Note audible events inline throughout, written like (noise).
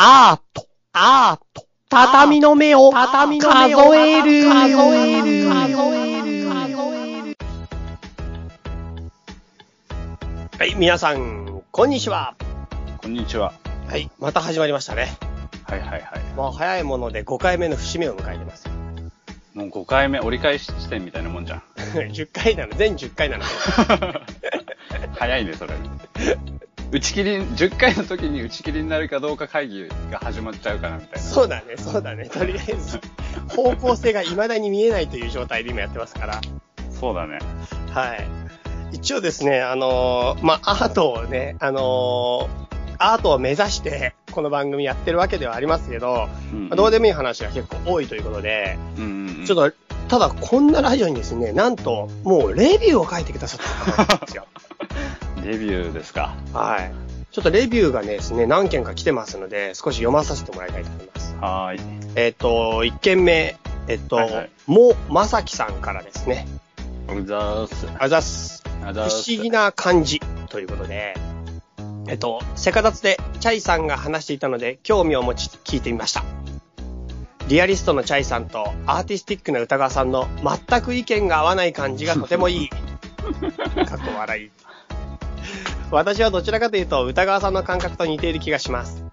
アート、アート、畳の目を、畳の目を数える、数える、数える、はい、皆さん、こんにちは。こんにちは。はい、また始まりましたね。はいはいはい。もう早いもので5回目の節目を迎えてます。もう5回目、折り返し地点みたいなもんじゃん。(laughs) 10回なの、全10回なの。(laughs) 早いね、それ。打ち切り、10回の時に打ち切りになるかどうか会議が始まっちゃうかなみたいな。そうだね、そうだね。とりあえず、(laughs) 方向性が未だに見えないという状態で今やってますから。そうだね。はい。一応ですね、あのーまあ、アートをね、あのーアートを目指して、この番組やってるわけではありますけど、うんまあどうでもいい話が結構多いということで、うんうんうん。ちょっと、ただこんなラジオにですね、なんと、もうレビューを書いてくださった方なんですよ。(laughs) デビューですか。はい。ちょっとレビューがねですね、何件か来てますので、少し読まさせてもらいたいと思います。はーい。えっ、と、1件目、えっ、と、はいはいもまさきさんからですね。うざーす。あざっす。不あざーす。思議な感じということで、えっと、セカダツでチャイさんが話していたので興味を持ち聞いてみました。リアリストのチャイさんとアーティスティックな歌川さんの全く意見が合わない感じがとてもいい。(laughs) かっこ笑い。私はどちらかというと歌川さんの感覚と似ている気がします。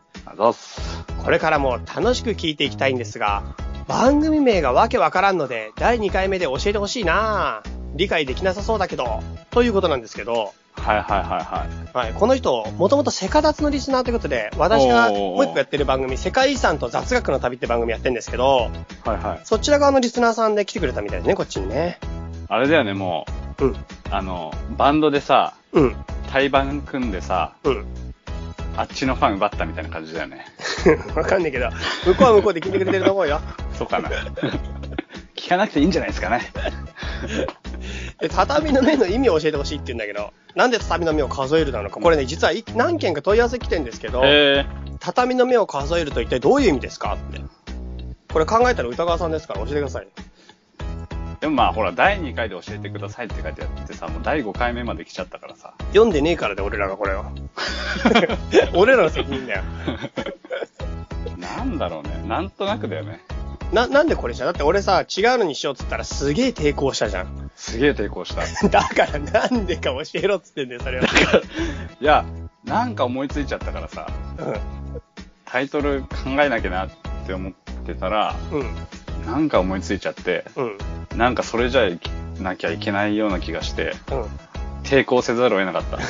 これからも楽しく聞いていきたいんですが、番組名がわけわからんので、第2回目で教えてほしいな。ぁ理解できなさそうだけど、ということなんですけど、はいはいはいはい。はい、この人、もともとセカダツのリスナーということで、私がもう一個やってる番組、世界遺産と雑学の旅って番組やってるんですけど、はいはい。そちら側のリスナーさんで来てくれたみたいですね、こっちにね。あれだよね、もう。ん、う、あの、バンドでさ、うん、対バン組んでさ、うん。あっちのファン奪ったみたいな感じだよね。(laughs) わかんないけど、向こうは向こうで聞いてくれてると思うよ。(laughs) そうかな。聞かなくていいんじゃないですかね。(laughs) で畳の目の意味を教えてほしいって言うんだけど、なんで畳の目を数えるなのか。これね、実はい何件か問い合わせ来てんですけど。畳の目を数えると一体どういう意味ですかって。これ考えたら歌川さんですから教えてください。でもまあほら、第2回で教えてくださいって書いてあってさ、もう第5回目まで来ちゃったからさ。読んでねえからで、俺らがこれを。(laughs) 俺らの責任だよ。なんだろうね。なんとなくだよね。な、なんでこれじゃだって俺さ、違うのにしようっつったらすげえ抵抗したじゃん。すげえ抵抗した。(laughs) だからなんでか教えろっつってんだよ、それは。いや、なんか思いついちゃったからさ、タイトル考えなきゃなって思ってたら、うん。うん。なんか思いついちゃって、うん。なんかそれじゃいなきゃいけないような気がして、うん。抵抗せざるを得なかった。(laughs)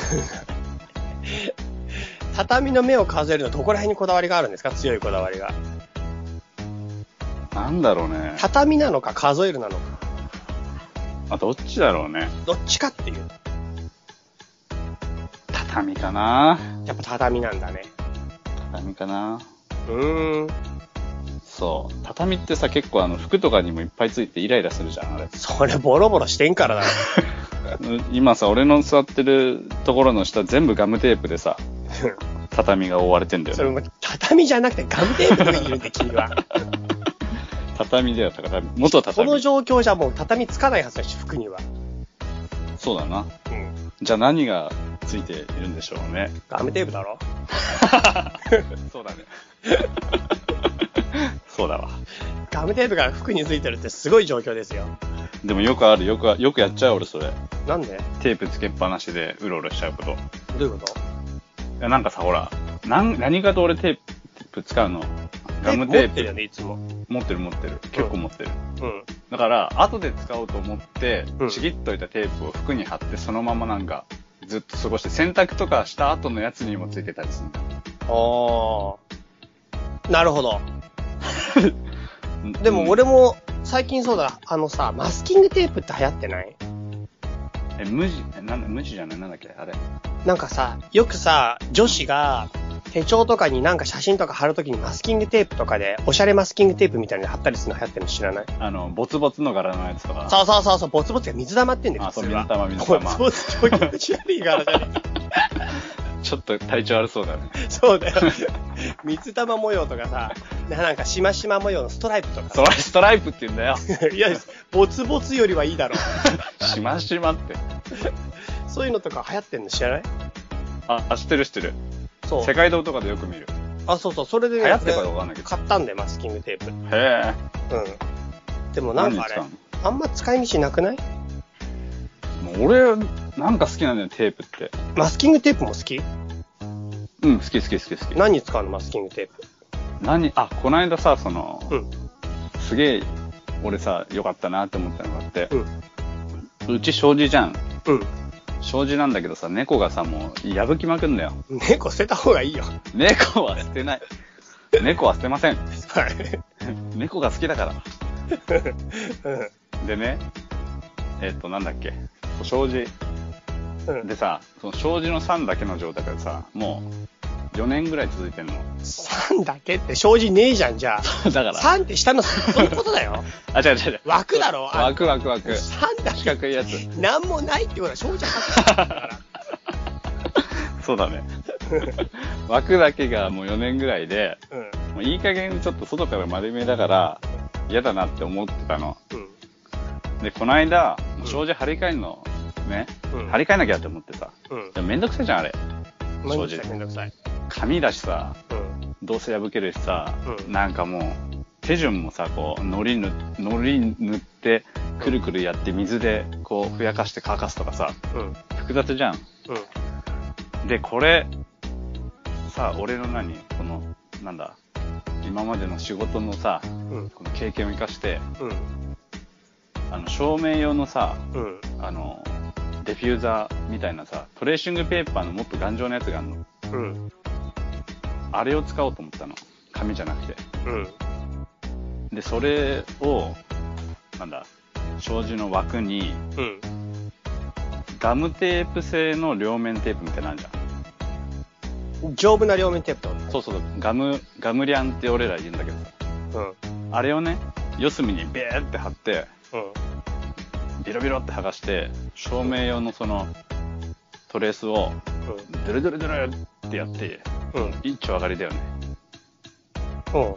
畳の目を数えるのどこら辺にこだわりがあるんですか？強いこだわりが。なんだろうね。畳なのか数えるなのか。あ、どっちだろうね。どっちかっていう。畳かなやっぱ畳なんだね。畳かなうーん。そう。畳ってさ、結構あの、服とかにもいっぱいついてイライラするじゃん、あれ。それボロボロしてんからだ。(laughs) 今さ、俺の座ってるところの下全部ガムテープでさ、畳が覆われてんだよね。それも畳じゃなくてガムテープの上にいるんで、君は。(laughs) 畳だよ、畳。元こ畳。の状況じゃもう畳つかないはずだし、服には。そうだな。うん。じゃあ何がついているんでしょうね。ガムテープだろ (laughs) そうだね。そうだわ。ガムテープが服についてるってすごい状況ですよ。でもよくある、よくあ、よくやっちゃう俺それ。なんで？テープつけっぱなしでうろうろしちゃうこと。いどういうこと？や、なんかさ、ほら、なん、何かと俺テープ使うの？ガムテープ。持ってるよね、いつも。持ってる持ってる。結構持ってる。うん。だから、後で使おうと思ってうん、ちぎっといたテープを服に貼って、そのままなんか、ずっと過ごして、洗濯とかした後のやつにもついてたりするんだよ。あー。なるほど。(laughs) でも俺も最近そうだ、あのさ、マスキングテープって流行ってない？え、無地、えなんだ、無地じゃない？なんだっけ？あれ。なんかさ、よくさ、女子が手帳とかになんか写真とか貼るときにマスキングテープとかで、おしゃれマスキングテープみたいなの貼ったりするの流行ってるの知らない？あの、ボツボツの柄のやつとか。そうそうそうそう、ボツボツが水溜まってんだよ、あ。そう水玉水玉ボツボツ超気持ち悪い柄じゃねちょっと体調悪そうだね。(laughs) そうだよ。(laughs) 水玉模様とかさ、ななんかしましま模様のストライプとかそれストライプって言うんだよ。(laughs) いや、ボツボツよりはいいだろう。しましまって。そういうのとか流行ってんの？知らない？あ、あ知ってる知ってる。そう。世界堂とかでよく見る。あ、そうそう、それでね、流行ってるかわかんないけど買ったんだよ、マスキングテープ。うん。へえ。でもなんかあれあんま使い道なくない？俺、なんか好きなんだよ、テープって。マスキングテープも好き？うん、好き好き好き好き。何に使うのマスキングテープ？何、あ、この間さ、その、うん。すげえ、俺さ、良かったなって思ったのがあって、うん。うち障子じゃん。うん。障子なんだけどさ、猫がさ、もう、破きまくんだよ。猫捨てた方がいいよ。猫は捨てない。猫は捨てません。はい。(laughs) 猫が好きだから。(laughs) うん。でね、えっと、なんだっけ？障子。うん。でさ、その障子の3だけの状態からさ、もう、4年ぐらい続いてんの。3だけって障子ねえじゃん、じゃあ。(laughs) だから。3って下の、そういうことだよ。(laughs) あ、違う違う違う。枠だろあ枠枠枠。3だ四け。角いやつ。なんもないってことは障子はから。(laughs) そうだね。枠だけがもう4年ぐらいで、うん。もういい加減ちょっと外から丸めだから、嫌だなって思ってたの。うん。で、この間、障子張り替えるの、ね、うん張り替えなきゃって思ってさ。うん。でもめんどくさいじゃん、あれ。めんどくさい、障子めんどくさい。紙だしさ、うん。どうせ破けるしさ、うんなんかもう、手順もさ、こう、糊塗糊塗って、くるくるやって水でこう、ふやかして乾かすとかさ、うん。複雑じゃん。うん。で、これ、さ、俺の何この、なんだ、今までの仕事のさ、うん。この経験を生かして、うん。あの、照明用のさ、うん。あの、デフューザーみたいなさ、トレーシングペーパーのもっと頑丈なやつがあるの。うん。あれを使おうと思ったの。紙じゃなくて。うん。で、それを、なんだ、障子の枠に、うん。ガムテープ製の両面テープみたいなのあるじゃん。丈夫な両面テープってこそうそう、ガム、ガムリャンって俺ら言うんだけどさ。とあれをね、四隅にベーって貼って、うん。うん。ビロビロって剥がして、照明用のその、トレースを、ドゥルドゥルドゥルってやって、うん。うん。一丁上がりだよね。うん。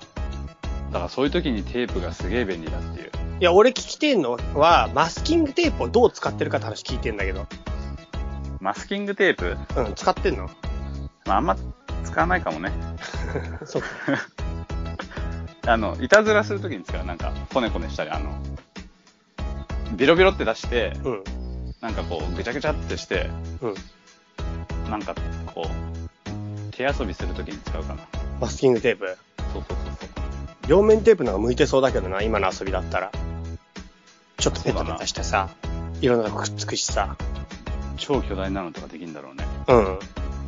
だからそういう時にテープがすげえ便利だっていう。いや、俺聞きてんのは、マスキングテープをどう使ってるかって話聞いてんだけど。マスキングテープ？うん、使ってんの？まあ、あんま使わないかもね。(laughs) そう。(laughs) あの、いたずらするときに使う。なんか、コネコネしたり、あの、ビロビロって出して、うん。なんかこう、ぐちゃぐちゃってして、うん。なんかこう、手遊びするときに使うかな。マスキングテープ？そうそうそうそう。両面テープの方が向いてそうだけどな、今の遊びだったら。ちょっとペタペタしてさ、いろんなのがくっつくしさ。超巨大なのとかできるんだろうね。うん。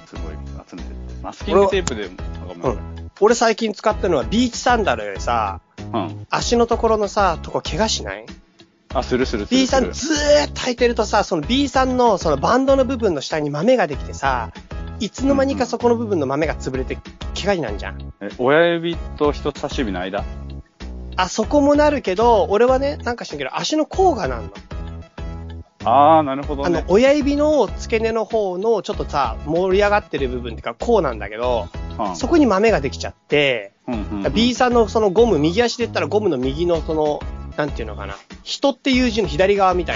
すごい集めて。マスキングテープで、なんかもう、俺最近使ってるのはビーチサンダルでさ、うん。足のところのさ、とこ怪我しない？あ、するするする ?B。さんずーっと履いてるとさ、その B さんのそのバンドの部分の下に豆ができてさ、いつの間にかそこの部分の豆が潰れて怪我になるじゃん。え、親指と人差し指の間？あそこもなるけど、俺はね、なんか知らんけど、足の甲がなんの。あー、なるほどね、。あの親指の付け根の方のちょっとさ、盛り上がってる部分っていうか、甲なんだけど、うんそこに豆ができちゃって、うんうんうん B さんのそのゴム、右足で言ったらゴムの右のその、なんていうのかな。人っていう字の左側みたい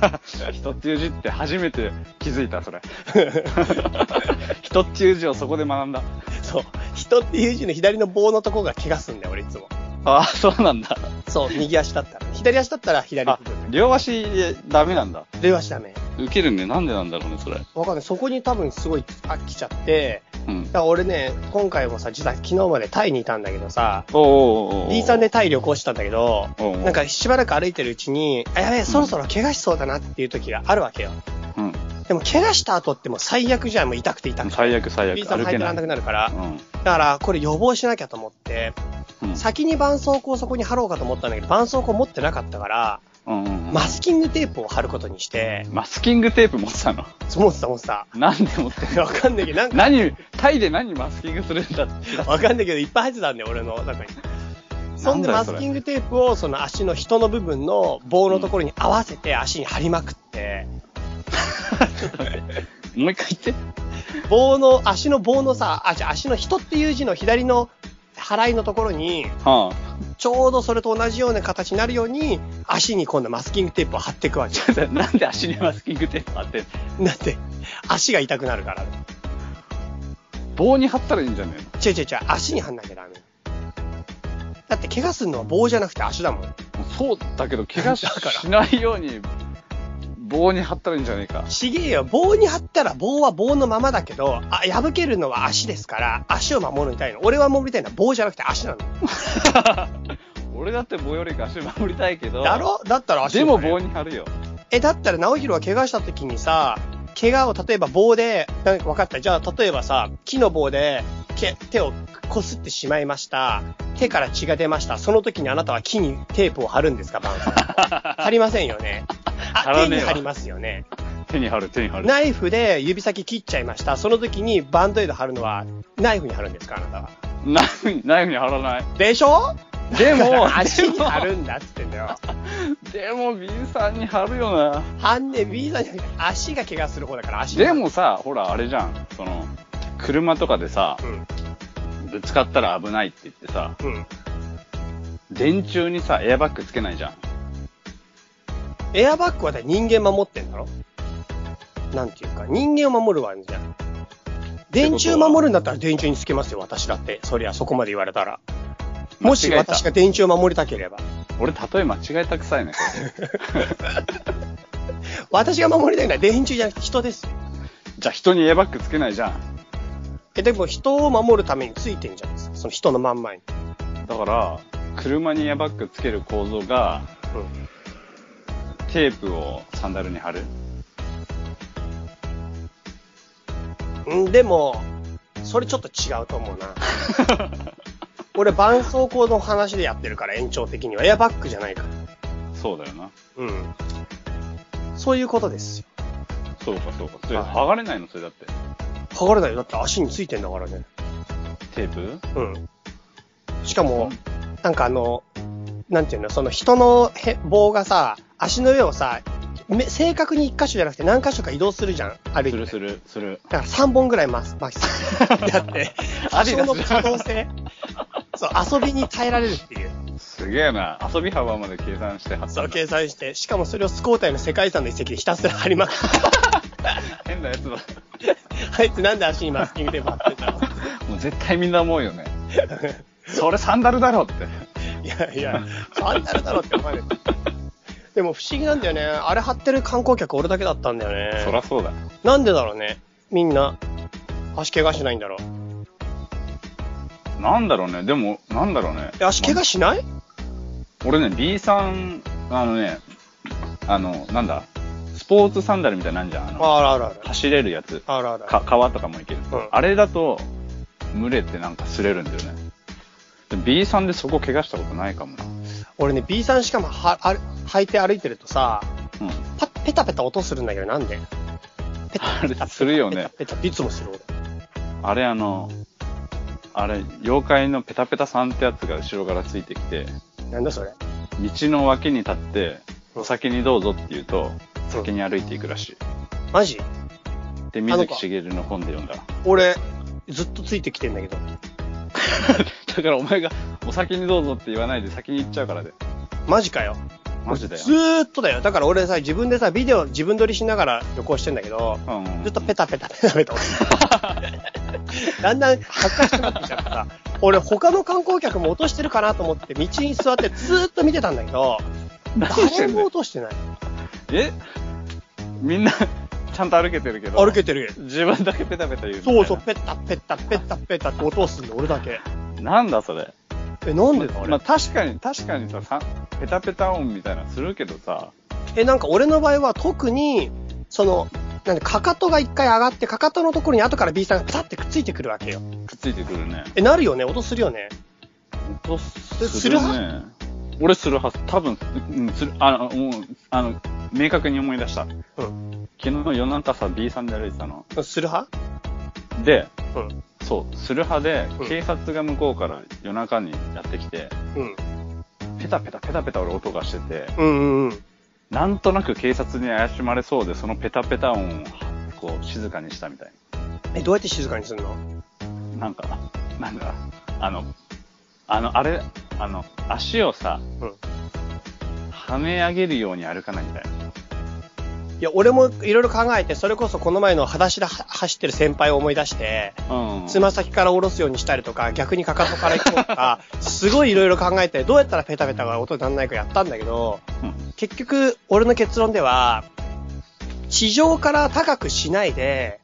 な。(laughs) 人っていう字って初めて気づいた、それ。(laughs) 人っていう字をそこで学んだ。そう。人っていう字の左の棒のとこが怪我すんだよ、俺いつも。ああ、そうなんだ。そう、右足だったら。左足だったら左あ両足でダメなんだ。両足ダメ。受けるね。なんでなんだろうね、それ。わかんない。そこに多分すごい飽きちゃって、うんだ。から俺ね、今回もさ、実は昨日までタイにいたんだけどさ、おーおーおーおー B さんでタイ旅行したんだけど、なんかしばらく歩いてるうちに、あ、やべえ、そろそろ怪我しそうだなっていう時があるわけよ。うん。でも怪我した後ってもう最悪じゃん、もう痛くて痛くて。最悪最悪。B さん歩けない履いてらんなく。なるから。うん。だから、これ予防しなきゃと思って、うん。先に絆創膏をそこに貼ろうかと思ったんだけど、絆創膏持ってなかったから、うんうんうんマスキングテープを貼ることにして、マスキングテープ持ってたの？そう思ってた思ってた。なんで持ってんの？わかんないけど、なんか、何、タイで何マスキングするんだって。わかんないけど、いっぱい入ってたんだよ、俺の中に。そんでマスキングテープをその足の人の部分の棒のところに合わせて足に貼りまくって、(laughs) もう一回言って。棒の、足の棒のさ、あ、じゃあ足の人っていう字の左の払いのところに、はちょうどそれと同じような形になるように、足に今度マスキングテープを貼っていくわけ。あ。なんで足にマスキングテープ貼ってんの？だって、足が痛くなるから。棒に貼ったらいいんじゃね違う違う違う、足に貼んなきゃダメ。だって怪我するのは棒じゃなくて足だもん。えのそうだけど、怪我し (laughs) だからしないように、棒に貼ったらいいんじゃねえか。ちげえよ。棒に貼ったら棒は棒のままだけど、あ、破けるのは足ですから、足を守りたいの。俺は守りたいのは棒じゃなくて足なの。(laughs) 俺だって棒よりか足守りたいけど。だろ？だったら足でも棒に貼るよ。え、だったら直弘は怪我した時にさ、怪我を例えば棒で、なんか分かった？じゃあ例えばさ、木の棒でけ手をこすってしまいました。手から血が出ました。その時にあなたは木にテープを貼るんですか、バンさん。(laughs) 貼りませんよね。手に貼りますよね。手に貼る、手に貼る。ナイフで指先切っちゃいました。その時にバンドエイド貼るのはナイフに貼るんですか、あなたは。ナイフに、ナイフに貼らない。でしょ？でも (laughs) 足に貼るんだっつってんだよ。でも B さんに貼るよな。はんね、B さんじゃなくて足が怪我する方だから足にで、もさ、ほら、あれじゃん。その、車とかでさ、うん、ぶつかったら危ないって言ってさ、うん。電柱にさ、エアバッグつけないじゃん。エアバッグはだ人間守ってんだろなんていうか、人間を守るわけじゃん。電柱守るんだったら電柱につけますよ、私だって。そりゃ、そこまで言われたら。もし私が電柱を守りたければ。俺、例え間違えたくさいね、(laughs) 私が守りたいのは電柱じゃなくて人ですよ。じゃあ人にエアバッグつけないじゃん。え、でも人を守るためについてんじゃないですか。その人の真ん前に。だから、車にエアバッグつける構造が、うん。テープをサンダルに貼る。うん、でも、それちょっと違うと思うな。(laughs) 俺、絆創膏の話でやってるから、延長的には。エアバッグじゃないから。そうだよな。うん。そういうことですよ。そうか、そうか。それ、はい剥がれないの？それだって。剥がれないよ。だって足についてんだからね。テープ？うん。しかも、なんかあの、なんていうの、その人のへ棒がさ、足の上をさ、め正確に一箇所じゃなくて何箇所か移動するじゃん。歩いて。するする、する。だから3本ぐらいます、マキさん。(laughs) だって、アディダス多少の可能性。そう、遊びに耐えられるっていう。すげえな。遊び幅まで計算して貼ったそう。計算して、しかもそれをスコータイの世界遺産の遺跡でひたすら貼りまくって。(laughs) 変なやつだ。(laughs) あいつなんで足にマスキングテープ貼ってんだろ (laughs) もう絶対みんな思うよね。それサンダルだろって。いやいや、サンダルだろって思われる。でも不思議なんだよね。あれ貼ってる観光客俺だけだったんだよね。そらそうだ。なんでだろうね。みんな、足怪我しないんだろう。なんだろうね。でも、なんだろうね。え足怪我しない？俺ね、B さん、あのね、あの、なんだ、スポーツサンダルみたいなのあんじゃん。あのあらあらあら。走れるやつ。あらあら。か、川とかも行ける。うんあれだと、群れってなんか擦れるんだよね。で B さんでそこ怪我したことないかもな。俺ね、B さんしかもは、ある履いて歩いてるとさ、うん。パペタペタ音するんだけど、なんで？ペタあれするよね。ペタペタいつもする俺。あれあの、あれ、妖怪のペタペタさんってやつが後ろからついてきて、なんだそれ？道の脇に立って、うんお先にどうぞって言うと、先に歩いていくらしい。マジ？で、水木しげるの本で読んだ。俺、ずっとついてきてんだけど。(laughs) だからお前が、お先にどうぞって言わないで先に行っちゃうからで。マジかよ。マジだよず。ーっとだよ。だから俺さ、自分でさ、ビデオ自分撮りしながら旅行してんだけど、うんずっとペタペタペタペタ音 (laughs) だんだん恥ずかしくなってきちゃってさ、俺他の観光客も落としてるかなと思って道に座ってずーっと見てたんだけど、何して誰もんだよ落としてない。え？みんな、ちゃんと歩けてるけど。歩けてる。自分だけペタペタ言う。そうそう、ペタペタペタペタって音をするの、俺だけ。なんだそれ。え、なんでだあれ、まあ確かに、確かにさ、さペタペタ音みたいなのするけどさ、え、なんか俺の場合は特に、その、なんで、かかとが一回上がって、かかとのところに後から B さんがピタってくっついてくるわけよ。くっついてくるね。え、なるよね音するよね音すするね。俺するはず。多分、うん、する、あの、もう、あの、明確に思い出した。うん。昨日夜中さ、B さんで歩いてたの。する派？で、うん。そう、する派でうん、警察が向こうから夜中にやってきて、うん。ペタペタペタペタ俺音がしてて、うんうんうん。なんとなく警察に怪しまれそうで、そのペタペタ音を、こう、静かにしたみたいえ、どうやって静かにするの？な。なんか、なんだ、あの、あの、あれ、あの、足をさ、うん。跳ね上げるように歩かないみたいな。いや、俺もいろいろ考えて、それこそこの前の裸足では走ってる先輩を思い出して、うん。つま先から下ろすようにしたりとか、逆にかかとから行こうとか、(laughs) すごいいろいろ考えて、どうやったらペタペタが音にならないかやったんだけど、うん結局、俺の結論では、地上から高くしないで、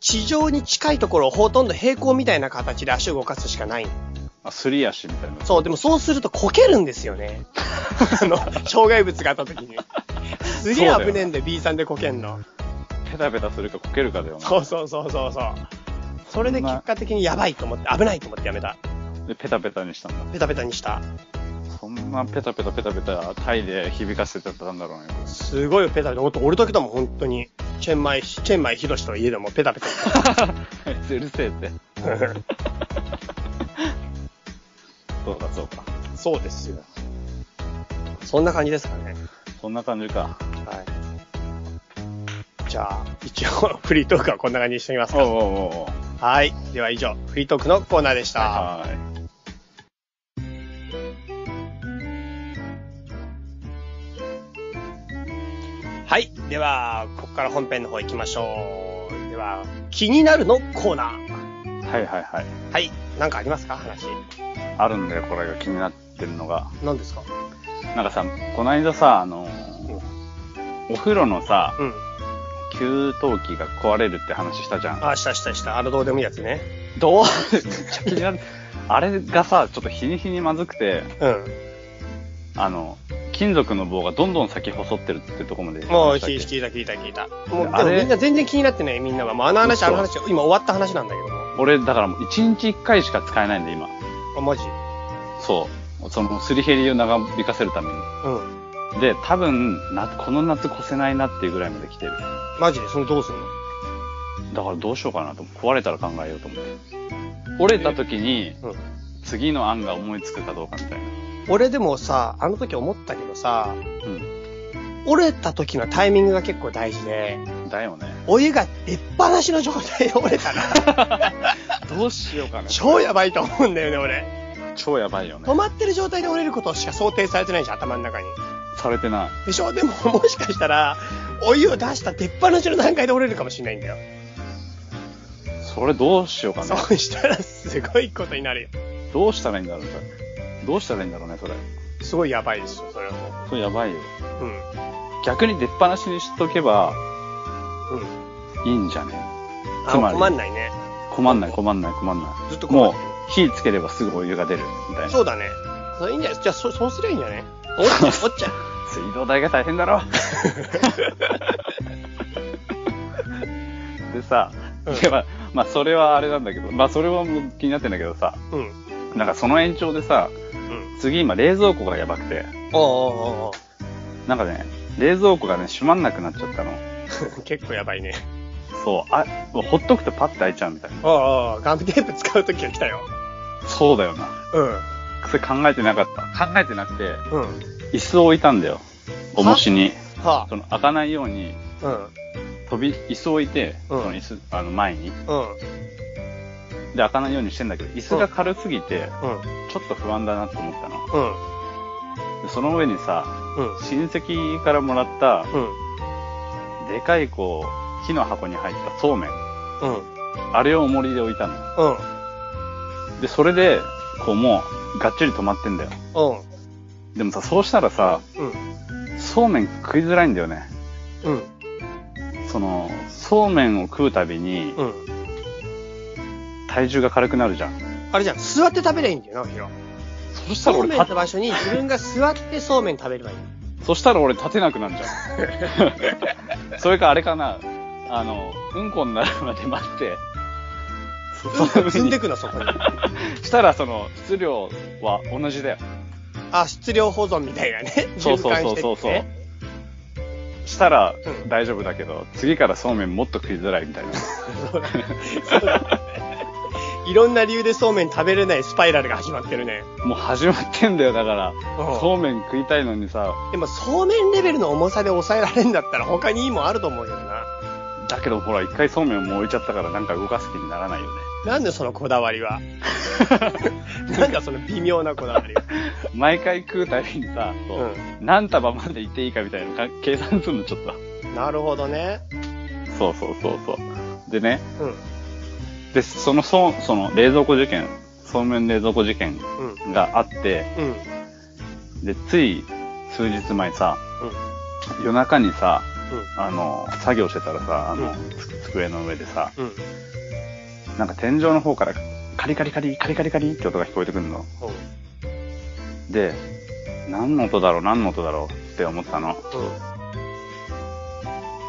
地上に近いところをほとんど平行みたいな形で足を動かすしかない。あ、すり足みたいな。そう、でもそうするとこけるんですよね。(laughs) あの、障害物があった時に。(laughs) すげえ危ねえんだよ、B さんでこけんの。ペタペタするかこけるかだよな。そうそうそうそうそう。それで結果的にやばいと思って、危ないと思ってやめた。で、ペタペタにしたんだ。ペタペタにした。そんなペタペタペタペタタイで響かせてたんだろうね。すごいペタペタ。ほんと俺だけだもん、本当に。チェンマイ、チェンマイヒロシと家でもペタペタ。(laughs) うるせえって。そうかそうか。そうですよ。そんな感じですかね。そんな感じか。はい。じゃあ、一応、フリートークはこんな感じにしておきますか。おうおうおうはい。では以上、フリートークのコーナーでした。はい。はい。では、ここから本編の方行きましょう。では、気になるのコーナー。はいはいはい。はい。なんかありますか？話。あるんだよ、これが気になってるのが。何ですか？なんかさ、この間さ、あのーお風呂のさ、うん。給湯器が壊れるって話したじゃん。あ、したしたした。あのどうでもいいやつね。どう？めっちゃ気になる。あれがさ、ちょっと日に日にまずくて、うん。あの、金属の棒がどんどん先細ってるってとこまでもう、話したっけ？聞いた聞いた聞いた。もう、であれもみんな全然気になってない、みんなは。もうあの話、嘘あの話、今終わった話なんだけども。俺、だからもう1日1回しか使えないんだ、今。あ、マジ？そう。その、すり減りを長引かせるために。うん。で、多分、な、この夏越せないなっていうぐらいまで来てる。マジで？それどうすんの？だからどうしようかなと。壊れたら考えようと思って。折れた時に、うん。次の案が思いつくかどうかみたいな。俺でもさ、あの時思ったけどさ、う折れた時のタイミングが結構大事で、ん。だよね。お湯が出っ放しの状態で折れたら、(laughs) どうしようかな。超やばいと思うんだよね、俺。超やばいよね止。まってる状態で折れることしか想定されてないじゃん、頭の中に。されてない。でしょ？でも、もしかしたら、お湯を出した出っ放しの段階で折れるかもしれないんだよ。それどうしようかな。そうしたら、すごいことになるよ。どうしたらいいんだろう、それ。どうしたらいいんだろうね、それ。すごいやばいですよ、それはもそれやばいよ。う。うん。逆に出っ放しにしとけばうん。いいんじゃね？あつまり困んないね。困んない、困んない、困んない。ずっと困もう火つければすぐお湯が出る、みたいな。そうだね。それいいんじゃない？じゃあ、そ、そうすりゃいいんじゃない？(laughs) 折っちゃう、折っちゃう。水道代が大変だろ。(laughs) でさ、うんでまあ、まあ、それはあれなんだけど、まあ、それはもう気になってんだけどさ、うん。なんかその延長でさ、うん。次今冷蔵庫がやばくて、おうおうおうおうなんかね、冷蔵庫がね、閉まんなくなっちゃったの。(laughs) 結構やばいね。そう、あ、もうほっとくとパッて開いちゃうみたいな。おうおうガムテープ使うときが来たよ。そうだよな。うん。それ考えてなかった。考えてなくて、うん。椅子を置いたんだよ。重しに。は？その開かないように、あ。うん。飛び、椅子を置いて、うんその椅子、あの前に。うん。で、開かないようにしてんだけど、椅子が軽すぎて、うん。ちょっと不安だなって思ったの。うん。でその上にさ、うん。親戚からもらった、うん。でかいこう、木の箱に入ったそうめん。うん。あれを重りで置いたの。うん。で、それで、こうもう、がっちり止まってんだよ。うん。でもさ、そうしたらさ、うん。そうめん食いづらいんだよね。うん。その、そうめんを食うたびに、うん。体重が軽くなるじゃん。あれじゃん、座って食べりゃいいんだよな、ヒロ。そしたらそうめんの場所に自分が座ってそうめん食べればいい。そしたら俺立てなくなるじゃん。(laughs) それかあれかな、あの、うんこになるまで待って、うんこ積んでく。くの、(laughs) そこに。したらその、質量は同じだよ。あ、質量保存みたいなね。そうそうそうそうそう。したらうん大丈夫だけど、次からそうめんもっと食いづらいみたいな。そうだそうだいろんな理由でそうめん食べれないスパイラルが始まってるね。もう始まってんだよ、だから。うんそうめん食いたいのにさ、でもそうめんレベルの重さで抑えられるんだったら他にいいもんあると思うけどな。だけどほら、一回そうめんもう置いちゃったからなんか動かす気にならないよね。なんでそのこだわりは？(laughs) なんだその微妙なこだわりは？毎回食うたびにさ、うん。何束までいっていいかみたいな計算するのちょっと。なるほどね。そうそうそうそう。でね、うん。で、その、そその冷蔵庫事件、そうめん冷蔵庫事件うん。があって、うん。で、つい数日前さ、うん。夜中にさ、うん。あの、作業してたらさ、あの、机の上でさ、うん。なんか天井の方からカリカリカリ、カリカリカリって音が聞こえてくるの。で、何の音だろう、何の音だろうって思ったの。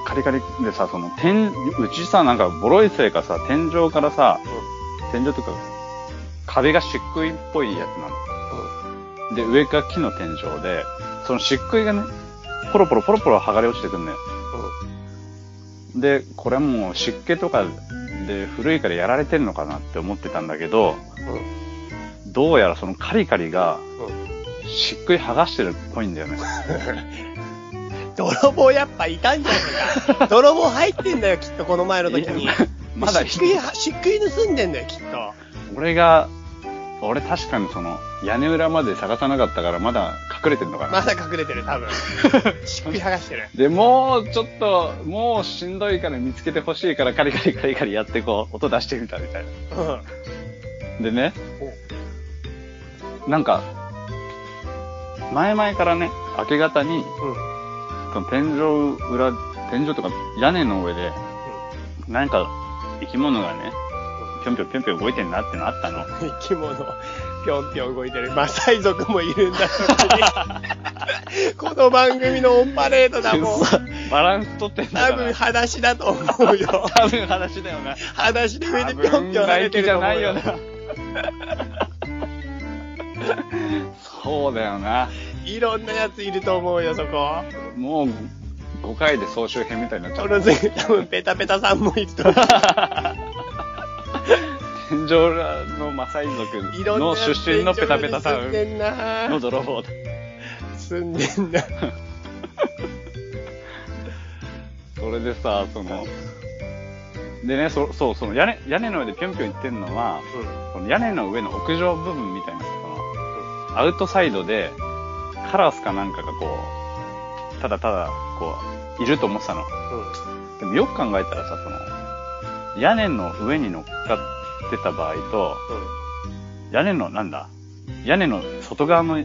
カリカリでさ、その、天、うちさ、なんか、ボロいせいかさ、天井からさ、天井というか、壁が漆喰っぽいやつなの。で、上が木の天井で、その漆喰がね、ポロポロポロポロ剥がれ落ちてくんのよ。で、これはもう湿気とかで古いからやられてんのかなって思ってたんだけど、どうやらそのカリカリが漆喰剥がしてるっぽいんだよね。(laughs) 泥棒やっぱいたんじゃないか。泥棒入ってんだよ、きっとこの前の時に。まだ漆喰、漆喰盗んでんだよ、きっと。俺が、俺確かにその屋根裏まで探さなかったからまだ隠れてんのかな。まだ隠れてる、多分。漆喰剥がしてる。で、もうちょっと、もうしんどいから見つけてほしいからカリカリカリカリやってこう、音出してみたみたいうん。な。でね、なんか、前々からね、明け方に、その天井裏、天井とか屋根の上で、何か生き物がね、ぴょんぴょんぴょんぴょん動いてんなってのあったの。生き物、ぴょんぴょん動いてる。マサイ族もいるんだ、そこに。この番組のオンパレードだもん。(laughs) バランス取ってんだ多分。裸足だと思うよ。(laughs) 多分話だよな。裸足で上でぴょんぴょん跳ねてると思うよな。そうだよな。いろんなやついると思うよ、そこ。もう、5回で総集編みたいになっちゃこう。多分、ペタペタさんもいると思う。(laughs) 天井裏のマサイ族の出身のペタペタさん住んでんなの泥棒だ。住んでんな。それでさ、その、でね、そそう、その屋根、屋根の上でぴょんぴょん行ってんのは、この屋根の上の屋上部分みたいな、その、アウトサイドで、カラスかなんかがこう、ただただ、こう、いると思ってたの。でもよく考えたらさ、その、屋根の上に乗っかってた場合と、屋根の、なんだ屋根の外側の、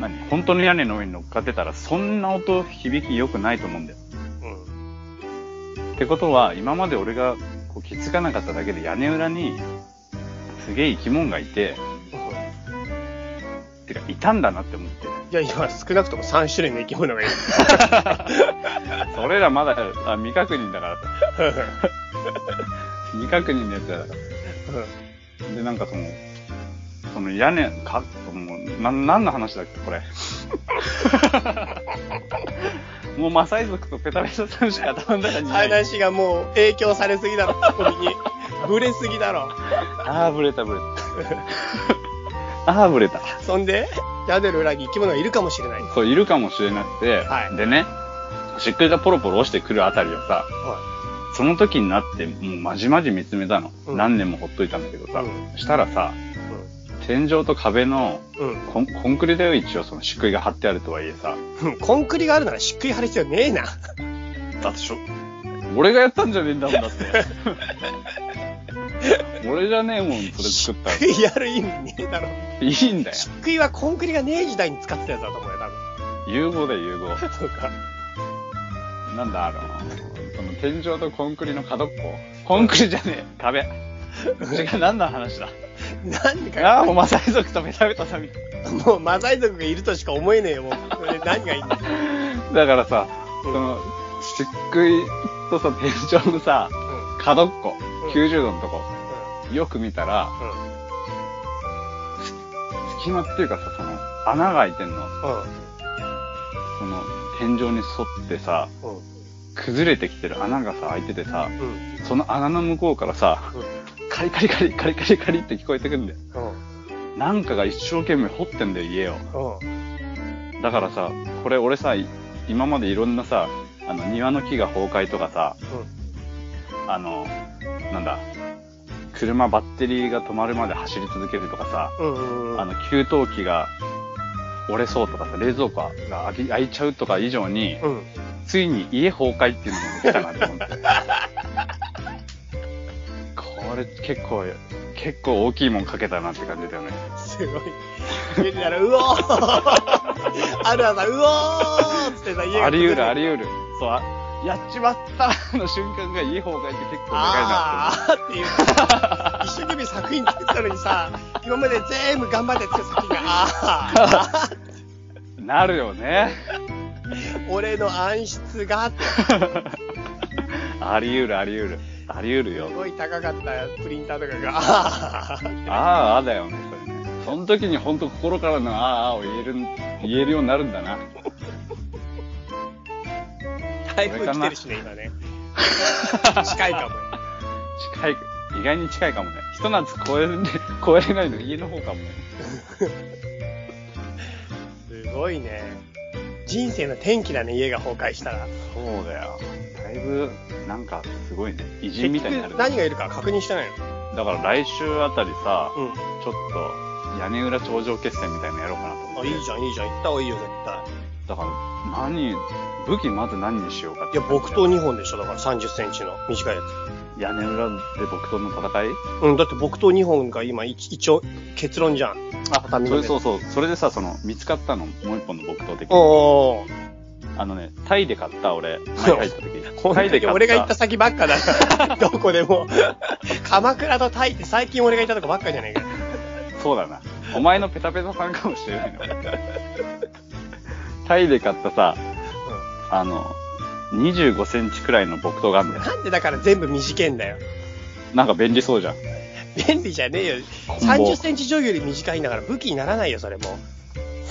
何本当の屋根の上に乗っかってたら、そんな音響き良くないと思うんだよ。うん。うん。ってことは、今まで俺がこう気づかなかっただけで屋根裏に、すげえ生き物がいて、てか、いたんだなって思って。いや、今、少なくとも3種類の生き物がいる。(laughs) それらまだ、あ、未確認だから。(laughs) 未確認のやつだから。で、なんかその、その屋根、か、もう、な、何の話だっけ、これ。(laughs) もうマサイ族とペタペタさんしか頭の中にない。(laughs) 話がもう影響されすぎだろ、ツッコミに。(laughs) ブレすぎだろ。あー、ブレた、ブレた。あー、ブレた。そんで、屋根の裏に生き物がいるかもしれない。はそう、いるかもしれなくて、はいでね、しっくりがポロポロ落ちてくるあたりをさ、その時になって、もうまじまじ見つめたの。うん何年もほっといたんだけどさ、うしたらさ、天井と壁のうん。コンコンクリだよ、一応その漆喰が貼ってあるとはいえさ。うん。コンクリがあるなら漆喰貼る必要ねえな。(laughs) だってしょ、俺がやったんじゃねえんだもんだって。(laughs) 俺じゃねえもん、それ漆作ったら。喰やる意味ねえだろ。いいんだよ。漆喰はコンクリがねえ時代に使ってたやつだと思うよ、多融合だよ、融合。分。(laughs) そうか。なんだ、あの、その天井とコンクリの角っこ？コンクリじゃねえ、壁。(laughs) 違う、何の話だ？何か、ああ、もうマサイ族とベタベタさみ。もうマサイ族がいるとしか思えねえよ、もう。それで何がいいんだよ。(laughs) だからさ、うんその、漆喰とさ、天井のさ、うん。角っこ、うん90度のとこ、よく見たら、うん。隙間っていうかさ、その、穴が開いてんの。うん。その、天井に沿ってさ、うん。崩れてきてる穴がさ、開いててさ、うん。その穴の向こうからさ、カリカリカリ、カリカリカリって聞こえてくるんだよ。うん。なんかが一生懸命掘ってんだよ、家を。うん。だからさ、これ俺さ、い今までいろんなさ、あの、庭の木が崩壊とかさ、あの、なんだ、車バッテリーが止まるまで走り続けるとかさ、うん。うん。あの、給湯器が折れそうとかさ、冷蔵庫が開いちゃうとか以上に、うん。ついに家崩壊っていうのが来たなと思って。(laughs) これ結構、結構大きいもんかけたなって感じだよね。すごい。家出たら、うおー (laughs) あるある、うおーってさ、家があり得るありり得る。そう、あやっちまったの瞬間が家崩壊って結構でかいなあーっていう。一生懸命作品作ったのにさ、(laughs) 今まで全部頑張って作った作品が、あーって。なるよね。俺の暗室がって、(laughs) あり得るあり得る。あり得るよす。ごい高かったプリンターとかが、あーああ、あだよね、それね。その時に本当心からのああ、あを言える、言えるようになるんだな。台風来てるしね、今ね。(laughs) 近いかもよ。近い、意外に近いかもね。ひと夏超える、超えれないの家の方かもね。(laughs) すごいね。人生の転機だね、家が崩壊したら。そうだよ。だいぶ、なんか、すごいね。偉人みたいになる。何がいるか確認してないのだから来週あたりさ、うん。ちょっと、屋根裏頂上決戦みたいなのやろうかなと思っあ、て。いいじゃん、いいじゃん。行った方がいいよ、絶対。だから、何、武器まず何にしようかいや、木刀2本でしょ、だから30センチの短いや屋根裏で木刀の戦い？つ。うん、だって木刀2本が今、一一応、結論じゃん。あ、畳のねそうそう。それでさ、その、見つかったの、もう一本の木刀的に。おー。あのね、タイで買った俺、前入った時タイで買った。俺が行った先ばっかだから、(laughs) どこでも。鎌倉とタイって最近俺が行ったとこばっかじゃねえか。そうだな。お前のペタペタさんかもしれないな。タイで買ったさ、あの、25センチくらいの木刀があるんだよ。なんでだから全部短いんだよ。なんか便利そうじゃん。便利じゃねえよ。コンボ30センチ定規より短いんだから武器にならないよ、それも。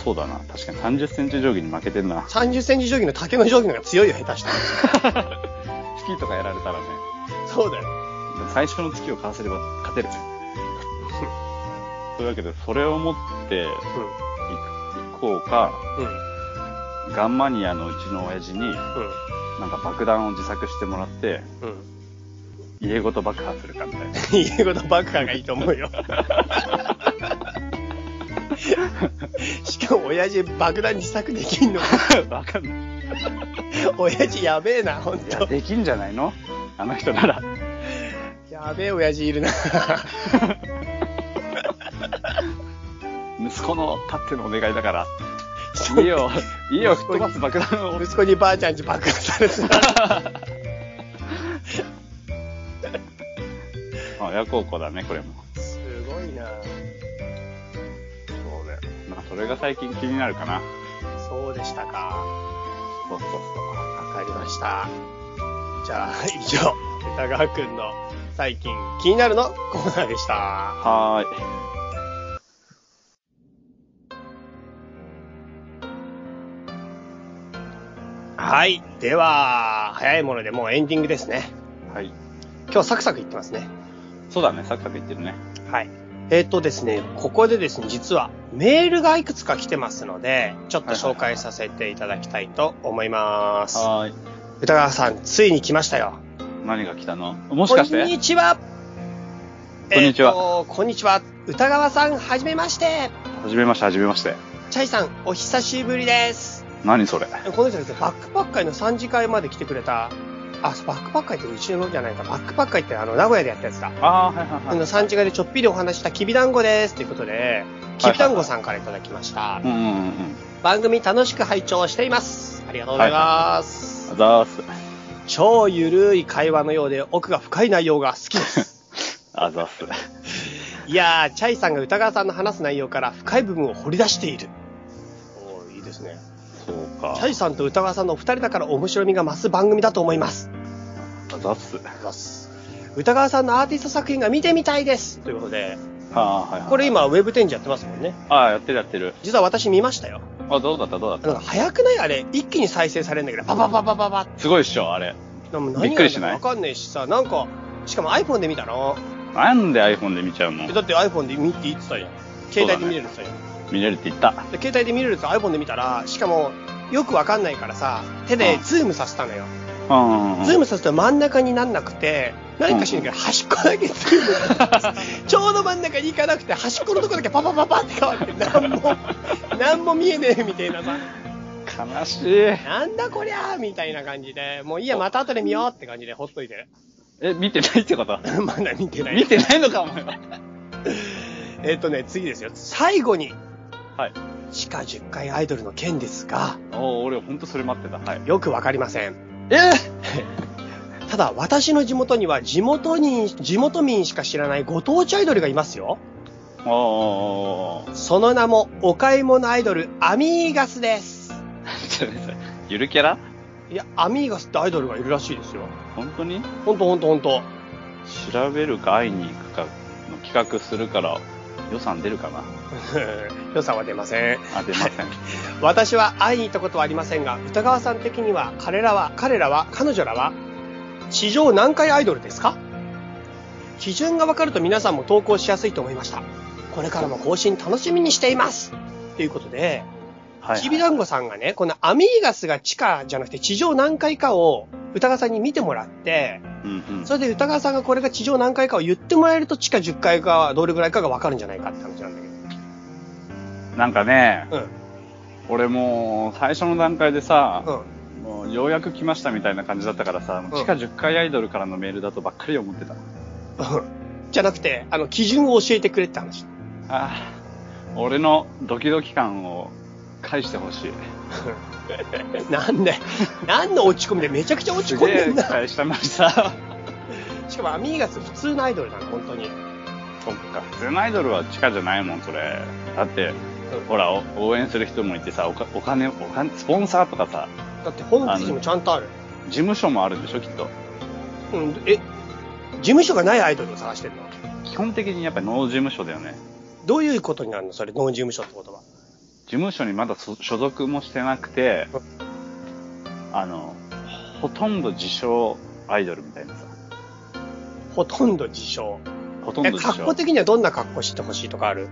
そうだな。確かに30センチ定規に負けてんな。30センチ定規の竹の定規の方が強いよ、下手したら。(laughs) スキーとかやられたらね、そうだよ。最初の月をかわせれば勝てるね。(laughs) というわけで、それを持って行く行こうか、うん。うん。ガンマニアのうちの親父に、なんか爆弾を自作してもらって、うん。うん。家ごと爆破するかみたいな。(laughs) 家ごと爆破がいいと思うよ。(laughs) しかも親父爆弾自作できんの？(laughs) わかんない。親父やべえな、ほんと。できんじゃないの？あの人なら。やべえ親父いるな。息子のたってのお願いだから、家を、家を吹っ飛ばす爆弾を。息子にばあちゃんち爆破されてた。(laughs) あ、親孝行だね、これも。すごいな。そうだよ。まあ、それが最近気になるかな。そうでしたか。そうそうそう。わかりました。じゃあ、以上、歌川くんの最近気になるのコーナーでした。はーい。はい。では、早いものでもうエンディングですね。はい。今日サクサクいってますね。そうだね、サクサク言ってるね。はい。えっ、とですね、ここでですね、実はメールがいくつか来てますので、ちょっと紹介させていただきたいと思います。はーい。歌川さん、ついに来ましたよ。何が来たの？もしかして？こんにちは。こんにちはえーとこんにちは。歌川さん、はじめまして。はじめまして、はじめまして。チャイさん、お久しぶりです。何それこの人ですね、バックパッカイの3次会まで来てくれた、あ、バックパッカイってうちのじゃないか。バックパッカイってあの、名古屋でやったやつだ。ああー、はいはいあの、はい。3次会でちょっぴりお話したきびだんごです。ということで、きびだんごさんからいただきました。うんうんうんうん。番組楽しく拝聴しています。ありがとうございます。あざーす。超ゆるい会話のようで奥が深い内容が好きです。(laughs) あざーす。いやー、チャイさんが歌川さんの話す内容から深い部分を掘り出している。か。チャイさんと歌川さんのお二人だから面白みが増す番組だと思います。あざーす。歌川さんのアーティスト作品が見てみたいです。ということで、ああ、はいはい。これ。今ウェブ展示やってますもんね。ああ、やってるやってる。実は私見ましたよ。あ、どうだった？どうだった？なんか早くない？あれ、一気に再生されるんだけど、パパパパパパ。すごいっしょ、あれ。でもびっくりしないわかんないしさ、なんか、しかも iPhone で見たの。なんで iPhone で見ちゃうのえだって iPhone で見て言ってたじゃん。携帯で見れるって言ってたじゃん。見れるって言った。で携帯で見れるって iPhone で見たら、しかも、よくわかんないからさ、手でズームさせたのよ。うん。ズームさせたら真ん中になんなくて、何かしらんけど、端っこだけズーム (laughs) ちょうど真ん中に行かなくて、端っこのとこだけパパパパって変わって、なんも、(laughs) なんも見えねえみたいなさ。悲しい。なんだこりゃーみたいな感じで、もういいや、また後で見ようって感じでほっといてる。え、見てないってこと？(laughs) まだ見てない。見てないのか、お前は。えっとね、次ですよ。最後に、はい。地下10階アイドルの件ですが、おー俺ほんとそれ待ってた。はい。よくわかりません。え (laughs) (laughs) ただ、私の地元には地元に、地元民しか知らないご当地アイドルがいますよ。おーおーおーその名も、お買い物アイドル、アミーガスです。ちょっと待ってゆるキャラ？いや、アミーガスってアイドルがいるらしいですよ。本当に？ほんとほんとほんと。調べるか会いに行くかの企画するから予算出るかな？(laughs) 予算は出ません。あ、出ません。私は会いに行ったことはありませんが、歌川さん的には、彼らは、彼らは、彼女らは、地上何回アイドルですか基準がわかると皆さんも投稿しやすいと思いました。これからも更新楽しみにしています。ということで、はい、きびだんごさんがね、このアミーガスが地下じゃなくて地上何回かを歌川さんに見てもらって、うんうん。それで歌川さんがこれが地上何回かを言ってもらえると地下10回かどれぐらいかがわかるんじゃないかって話なんだけなんかね、ど。うん。俺もう最初の段階でさ、うん。もうようやく来ましたみたいな感じだったからさ、もう地下10階アイドルからのメールだとばっかり思ってた。うん。じゃなくて、あの、基準を教えてくれって話。ああ、俺のドキドキ感を返してほしい。(laughs) なんで、何の落ち込みでめちゃくちゃ落ち込んでんな。すげえ期待したのにさ。(laughs) しかもアミーガス普通のアイドルなの、本当に。そっか、普通のアイドルは地下じゃないもん、それ。だって、ほら、お応援する人もいてさ、おかお金、お金、スポンサーとかさ、だってホームページもちゃんとある。事務所もあるんでしょ、きっと。うん、え、事務所がないアイドルを探してるの？基本的にやっぱりノー事務所だよね。どういうことになるのそれ、ノン事務所ってことは。事務所にまだそ所属もしてなくて、あの、ほとんど自称アイドルみたいなさ。ほとんど自称。え、ほとんど自称。格好的にはどんな格好してほしいとかある？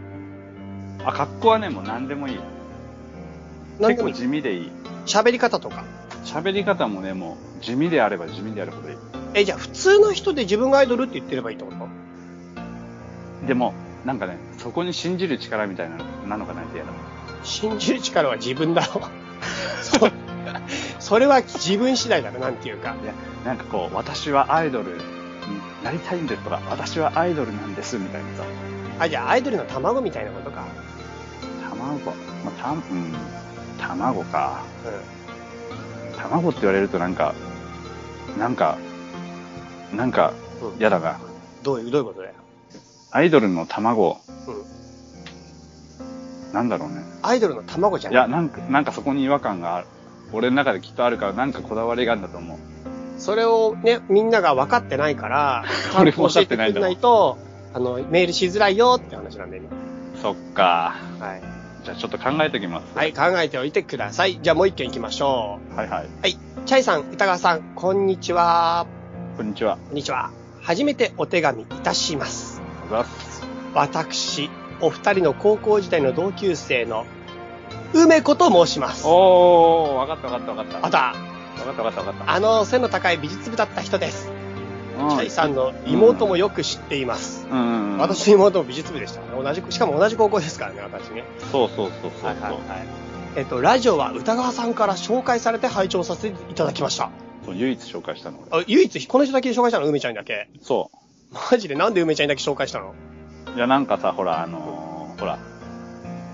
あ、格好はね、もう何でもいい。結構なんでもいい地味でいい。喋り方とか？喋り方もね、もう地味であれば地味であるほどいい。え、じゃあ普通の人で自分がアイドルって言ってればいいってこと？でも、なんかね、そこに信じる力みたいなのなのかないと嫌だ。信じる力は自分だろ。(laughs) そそれは自分次第だろ、なんていうか。いや、なんかこう、私はアイドルになりたいんですとか、私はアイドルなんですみたいなさ、あ、じゃあアイドルの卵みたいなことか。卵、まあ、たん、うん、卵か。う卵って言われるとなんか、なんか、なんかん。うん。嫌だな。どういう、どういうことだよ。アイドルの卵、うん。なんだろうね。アイドルの卵じゃいや、なんか、なんかそこに違和感がある。俺の中できっとあるから、なんかこだわりがあるんだと思う。それをね、みんなが分かってないから、(laughs) 俺も分かってないんだないと、あの、メールしづらいよって話なんで、今。そっか。はい。じゃあちょっと考えておきます。はい、考えておいてください。じゃあもう一件行きましょはいはい。う。はい。チャイさん、歌川さん、こんにちは。こんにちは。こんにちは。初めてお手紙いたします。おざっす。私、お二人の高校時代の同級生の、梅子と申します。おー、わかったわかったわかった。あた、わかったわかったわかった。あの背の高い美術部だった人です。うんチャイさんの妹もよく知っています。うんうんうん。私の妹も美術部でした。同じ、しかも同じ高校ですからね、私ね。そうそうそうそう。はいはいはい。えっと、ラジオは歌川さんから紹介されて拝聴させていただきました。そう唯一紹介したの俺。あ唯一、この人だけ紹介したの？梅ちゃんだけ。そマジでなんで梅ちゃんにだけ紹介したの？う。いや、なんかさ、ほら、あのー、ほら、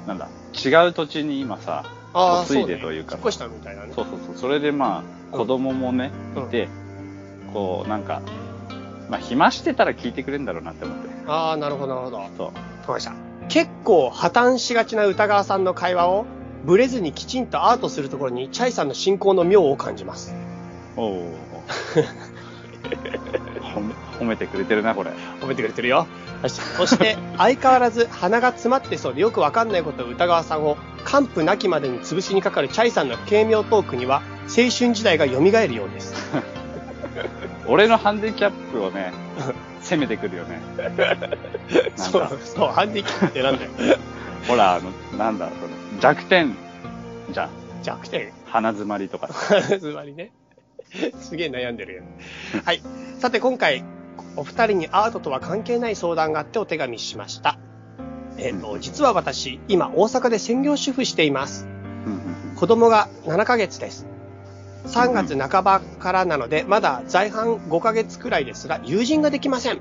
なんだ、違う土地に今さ、ああ、嫁いでというか引っ越したみたいなね。そうそうそう。それでまあ、子供もね、うんいて、こう、なんか、まあ、暇してたら聞いてくれるんだろうなって思って。ああ、なるほど、なるほど。そう。わかりました。結構破綻しがちな歌川さんの会話を、ブレずにきちんとアートするところに、チャイさんの進行の妙を感じます。おお。(laughs) 褒めてくれてるな、これ。褒めてくれてるよ。そして、相変わらず鼻が詰まってそうでよくわかんないことを歌川さんを、完膚なきまでに潰しにかかるチャイさんの軽妙トークには、青春時代が蘇るようです。(laughs) 俺のハンディキャップをね、(laughs) 攻めてくるよね。そう、そう、ハンディキャップってなんだよ。(laughs) ほら、あの、なんだ、その弱点じゃん。弱点？鼻詰まりとかさ。つまりね。すげえ悩んでるよ。はい。さて今回、お二人にアートとは関係ない相談があってお手紙しました。えっ、と、実は私、今大阪で専業主婦しています。子供が7ヶ月です。3月半ばからなので、まだ在阪5ヶ月くらいですが、友人ができません。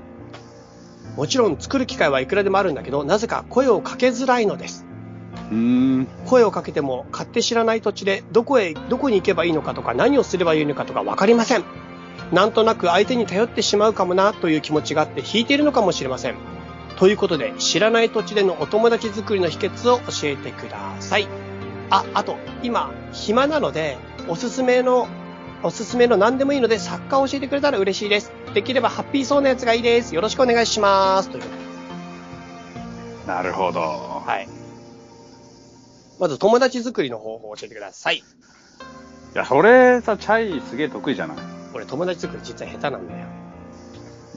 もちろん作る機会はいくらでもあるんだけど、なぜか声をかけづらいのです。声をかけても買って知らない土地でどこへ、どこに行けばいいのかとか何をすればいいのかとかわかりません。なんとなく相手に頼ってしまうかもなという気持ちがあって引いているのかもしれません。ということで、知らない土地でのお友達作りの秘訣を教えてください。あ、あと、今、暇なので、おすすめの、おすすめの何でもいいので、作家を教えてくれたら嬉しいです。できればハッピーそうなやつがいいです。よろしくお願いします。という。なるほど。はい。まず、友達作りの方法を教えてください。いや、それさ、チャイすげえ得意じゃない？俺、友達作り実は下手なんだよ。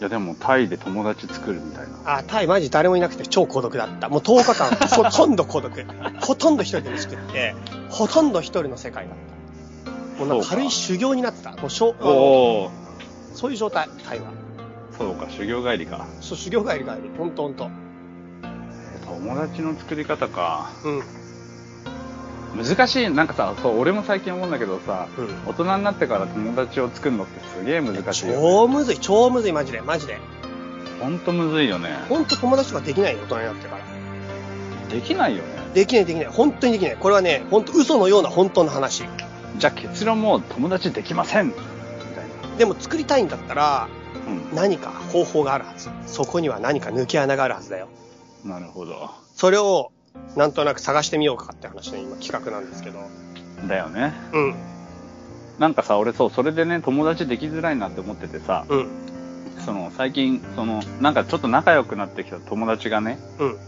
いや、でもタイで友達作るみたいな。あ、タイマジ誰もいなくて超孤独だった。もう10日間、(laughs) ほとんど孤独。ほとんど一人で飯食って、ほとんど一人の世界だった。もうなんか軽い修行になってた。もうしょお。そういう状態、タイは。そうか、修行帰りか。そう、修行帰り帰り。ほんとほんと。友達の作り方か。うん。難しい。なんかさ、そう、俺も最近思うんだけどさ、うん大人になってから友達を作るのってすげえ難しいよ、ね。超むずい、超むずい、マジで、マジで。ほんとむずいよね。ほんと友達とかできないよ、大人になってから。できないよね。できない、できない。本当にできない。これはね、ほんと嘘のような本当の話。じゃあ結論も友達できませんみたいでも作りたいんだったら、な。何か方法があるはず。そこには何か抜け穴があるはずだよ。うん。なるほど。それを、なんとなく探してみようかって話の今企画なんですけど。だよね。うん、なんかさ、俺そう、それでね、友達できづらいなって思っててさ、うん、その、最近、その、なんかちょっと仲良くなってきた友達がね、うん、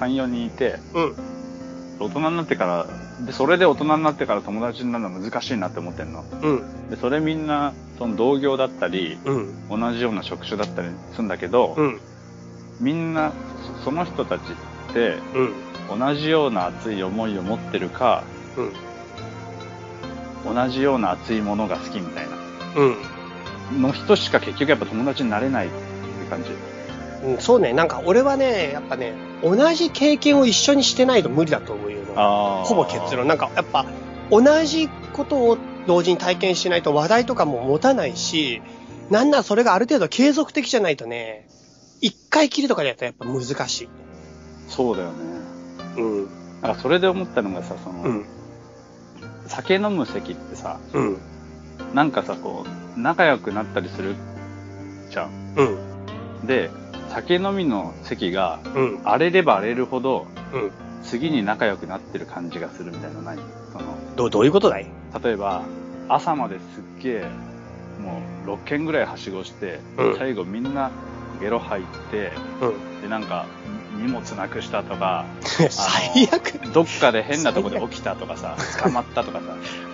3、4人いて、うん、大人になってから、で、それで大人になってから友達になるのは難しいなって思ってんの。うん、で、それみんな、その同業だったり、うん、同じような職種だったりするんだけど、うん、みんな、そその人たちって、うん、同じような熱い思いを持ってるか、うん、同じような熱いものが好きみたいな、うん。の人しか結局やっぱ友達になれないって感じ。うん、そうね、なんか俺はね、やっぱね、同じ経験を一緒にしてないと無理だと思うよ。ほぼ結論。なんかやっぱ、同じことを同時に体験しないと話題とかも持たないし、なんならそれがある程度継続的じゃないとね、一回きりとかでやったらやっぱ難しい。そうだよね。うん。なんかそれで思ったのがさ、その、うん。酒飲む席ってさ、うん。なんかさ、こう、仲良くなったりするじゃん。うん。で、酒飲みの席がうん。荒れれば荒れるほど、うん。次に仲良くなってる感じがするみたいなのない？その、どう、どういうことだい？例えば、朝まですっげえ、もう6軒ぐらいはしごして、うん最後みんなゲロ吐いて、うん。で、なんか、荷物なくしたとか、(laughs) 最悪。どっかで変なとこで起きたとかさ、(laughs) 捕まったとかさ、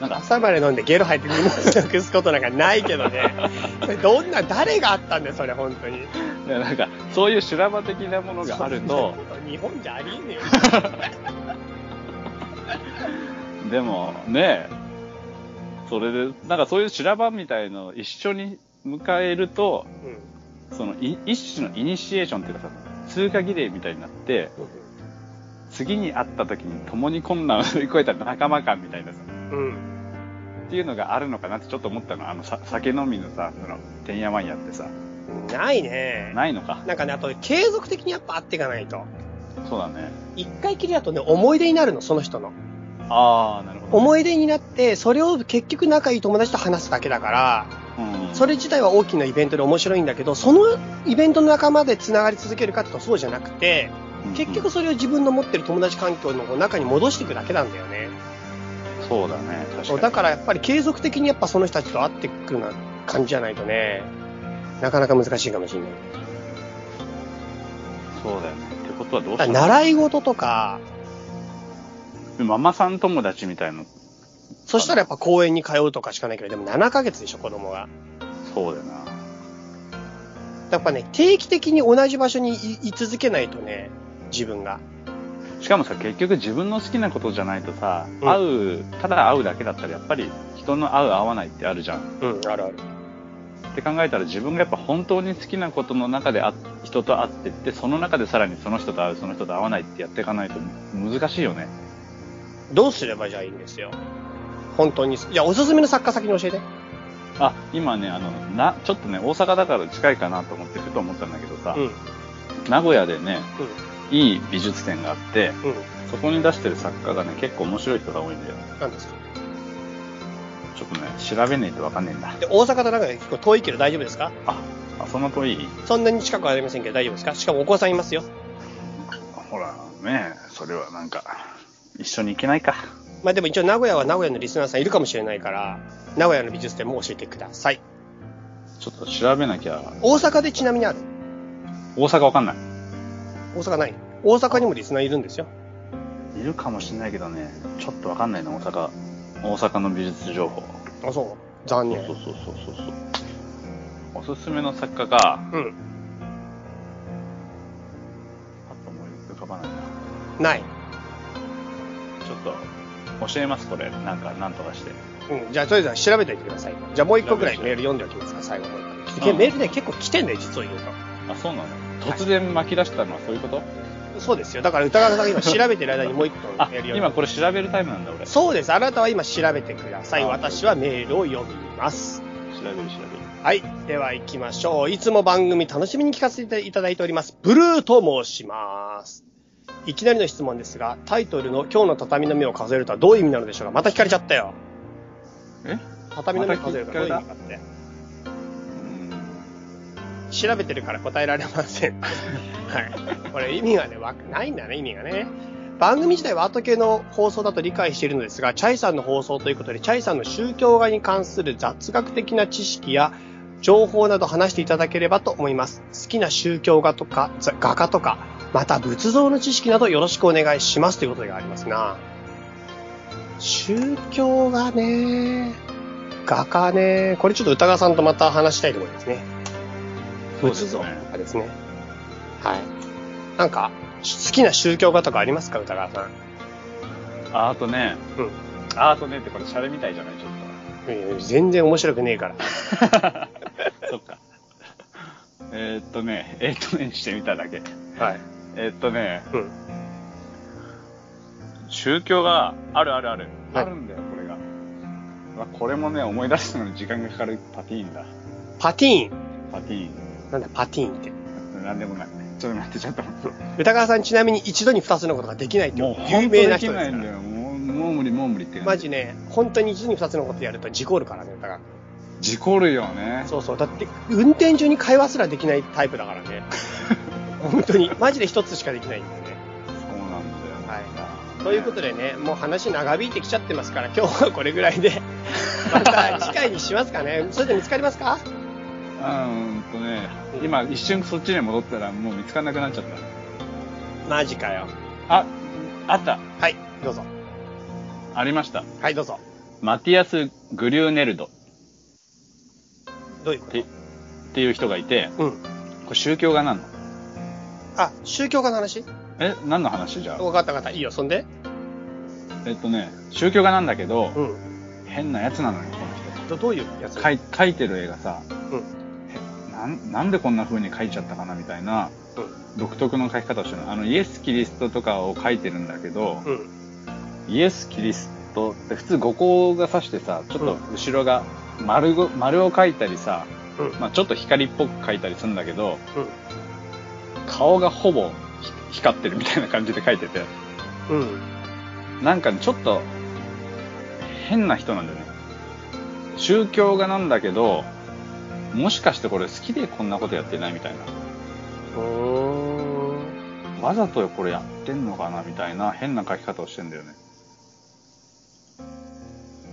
なんか、朝まで飲んでゲロ吐いて荷物なくすことなんかないけどね。(laughs) どんな、誰があったんだよ、それ、本当に。いやなんか、そういう修羅場的なものがあると、日本じゃありえねえよ。でもね、それで、なんかそういう修羅場みたいのを一緒に迎えると、そのい一種のイニシエーションっていうかさ、通過儀礼みたいになって、次に会った時に共に困難を乗り越えた仲間感みたいなさ、うん。うん。っていうのがあるのかなってちょっと思ったの。あの、さ酒飲みのさ、その、てんやわんやってさ、ないね。ないのか。なんかね、あと、継続的にやっぱ会っていかないと。そうだね。一回きりだとね、思い出になるの、その人の。ああ、なるほど。思い出になって、それを結局仲いい友達と話すだけだから、うん、それ自体は大きなイベントで面白いんだけど、そのイベントの仲間で繋がり続けるかっていうとそうじゃなくて、うん結局それを自分の持ってる友達環境の中に戻していくだけなんだよね。そうだね。確かに。だからやっぱり継続的にやっぱその人たちと会っていくような感じじゃないとね、なかなか難しいかもしれない。そうだよね。ってことはどうしたの習い事とか、ママさん友達みたいな。そしたらやっぱ公園に通うとかしかないけど、でも7ヶ月でしょ、子供が。そうだよな。やっぱね、定期的に同じ場所にい居続けないとね、自分が。しかもさ、結局自分の好きなことじゃないとさ、うん会う、ただ会うだけだったらやっぱり人の会う会わないってあるじゃん。うん、あるある。って考えたら自分がやっぱ本当に好きなことの中であ人と会ってって、その中でさらにその人と会う、その人と会わないってやっていかないと難しいよね。どうすればじゃあいいんですよ。本当に。じゃあ、おすすめの作家先に教えて。あ、今ね、あの、な、ちょっとね、大阪だから近いかなと思って、ふと思ったんだけどさ、うん。名古屋でね、ういい美術展があって、ん。うん。そこに出してる作家がね、結構面白い人が多いんだよ。なんですか？ちょっとね、調べねえとわかんねえんだ。で、大阪となんか結構遠いけど大丈夫ですか？あ、あそんな遠い？そんなに近くはありませんけど大丈夫ですか？しかもお子さんいますよ。ほら、ねそれはなんか、一緒に行けないか。まあでも一応名古屋は名古屋のリスナーさんいるかもしれないから、名古屋の美術展も教えてください。ちょっと調べなきゃ。大阪でちなみにある？大阪わかんない。大阪ない？大阪にもリスナーいるんですよ。いるかもしんないけどね、ちょっとわかんないな、大阪。大阪の美術情報。あ、そう？残念。そうそうそうそうそう。おすすめの作家が、うん。パッと思い浮かばないな。ない。ちょっと、教えます、これ。なんか、なんとかして。うん。じゃあ、とりあえず調べておいてください。じゃあもう一個くらいメール読んでおきますか、最後もう一個。うんメールね、結構来てんだよ、実を言うあ、そうなの？突然巻き出したのはそういうこと？と。そうですよ。だから歌川さんが今調べてる間にもう一個あメール、読んで今これ調べるタイムなんだ、俺。調そうです。あなたは今調べてください。あ私はメールを読みます。べる、調べる。はい。では行きましょう。いつも番組楽しみに聞かせていただいております。ブルーと申します。いきなりの質問ですが、タイトルの今日の畳の目を数えるとはどういう意味なのでしょうか？また聞かれちゃったよ。え？畳の目を数えるとはどういう意味かって。調べてるから答えられません。(laughs) はい。これ意味がね、わないんだね、意味がね。番組自体は後系の放送だと理解しているのですが、チャイさんの放送ということで、チャイさんの宗教画に関する雑学的な知識や情報など話していただければと思います。好きな宗教画とか、ざ画家とか、また仏像の知識などよろしくお願いしますということがありますな。宗教画ね、画家ね、これちょっと歌川さんとまた話したいと思いますね。仏像とかですね。はい。なんか、好きな宗教画とかありますか歌川さん？ああとね、うん。あとねってこれシャレみたいじゃない？ちょっいやいや全然面白くねえから。と。(laughs) そっか。えーっとね、えーっとねにしてみただけ。はい。えーっとね、うん。宗教があるあるある。はいあるんだよ、これが。うわこれもね、思い出すのに時間がかかるパティーンだ。パティーン？パティーン。なんだ、パティーンって。なんでもない。ちょっと待って、ちょっと待って。歌川さんちなみに一度に二つのことができないっていうもう有名な本当でき人ですから。ないんだよ。もう、もう無理、もう無理って。マジね、本当に一度に二つのことやると事故るからね、歌川。事故るよね。そうそう。だって、運転中に会話すらできないタイプだからね。(laughs) 本当に。マジで一つしかできないんだよね。そうなんだよ。はい。ということでね、もう話長引いてきちゃってますから、今日はこれぐらいで、(laughs) また次回にしますかね。それで見つかりますか？うーんとね、今一瞬そっちに戻ったらもう見つかんなくなっちゃった。マジかよ。あ、あった。はい、どうぞ。ありました。はい、どうぞ。マティアス・グリューネルドっどういうこと？てっていう人がいて、うん。これ宗教画なの。あ、宗教家の話？え、何の話じゃ？あ分かった分かった。いいよ、そんでえっとね、宗教画なんだけど、うん。変なやつなのよ、このどどういうやつ？人。描い描いてる絵がさ、うん。へなんなんでこんな風に描いちゃったかなみたいなうん。独特の描き方をしてるの。あの、イエス・キリストとかを描いてるんだけど、うん。イエス・キリストって普通五光が指してさ、ちょっと後ろが丸ご、丸を描いたりさ、うん。まあちょっと光っぽく描いたりするんだけど、うん。顔がほぼひ光ってるみたいな感じで描いてて、うん。なんかね、ちょっと変な人なんだよね。宗教画なんだけど、もしかしてこれ好きでこんなことやってないみたいな。うーん。わざとこれやってんのかなみたいな変な描き方をしてんだよね。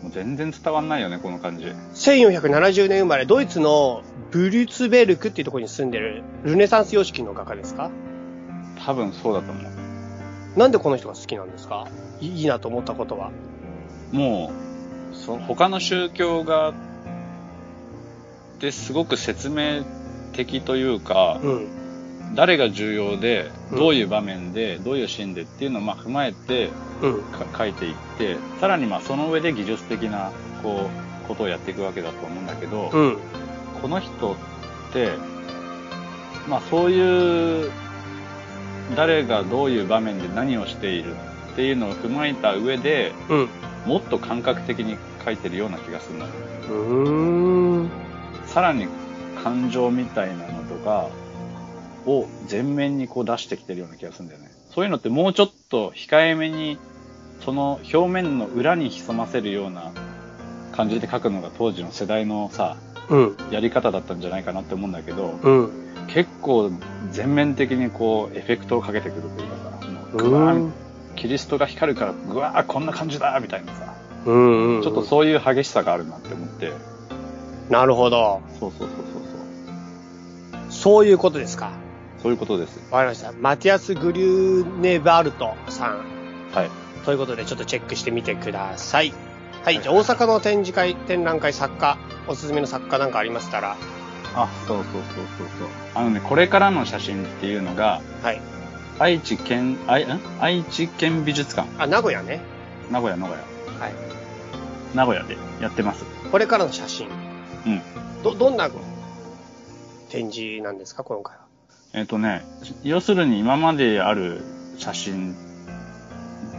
もう全然伝わんないよね、この感じ。1470年生まれ、ドイツのブリュツベルクっていうところに住んでるルネサンス様式の画家ですか？多分そうだと思う。なんでこの人が好きなんですか？いいいなと思ったことは？もう、そ他の宗教画ってすごく説明的というか、うん。誰が重要で、うんどういう場面で、どういうシーンでっていうのをまあ踏まえて書いていって、さらにまあその上で技術的な、こう、ことをやっていくわけだと思うんだけど、うん。この人って、まあそういう、誰がどういう場面で何をしているっっていうのを踏まえた上で、うん。もっと感覚的に書いてるような気がするんだよね。さらに感情みたいなのとかを前面にこう出してきてるような気がするんだよね。そういうのってもうちょっと控えめに、その表面の裏に潜ませるような感じで書くのが当時の世代のさ、うん。やり方だったんじゃないかなって思うんだけど、うん。結構全面的にこうエフェクトをかけてくるというかさ、もううグワーん。キリストが光るからグワーこんな感じだみたいなさ、うん。ちょっとそういう激しさがあるなって思って、なるほど。そうそうそうそうそう。そういうことですか。そういうことです。わかりました。マティアス・グリューネバルトさん。はい。ということで、ちょっとチェックしてみてください。はい。はいじゃあ、大阪の展示会、展覧会、作家、おすすめの作家なんかありましたら、あ、そうそうそうそうそう。あのね、これからの写真っていうのが、はい。愛知県、愛、ん愛知県美術館、あ、名古屋ね。名古屋、名古屋。はい。名古屋でやってます。これからの写真。うん。ど、どんな展示なんですか、今回は？えっ、とね、要するに今まである写真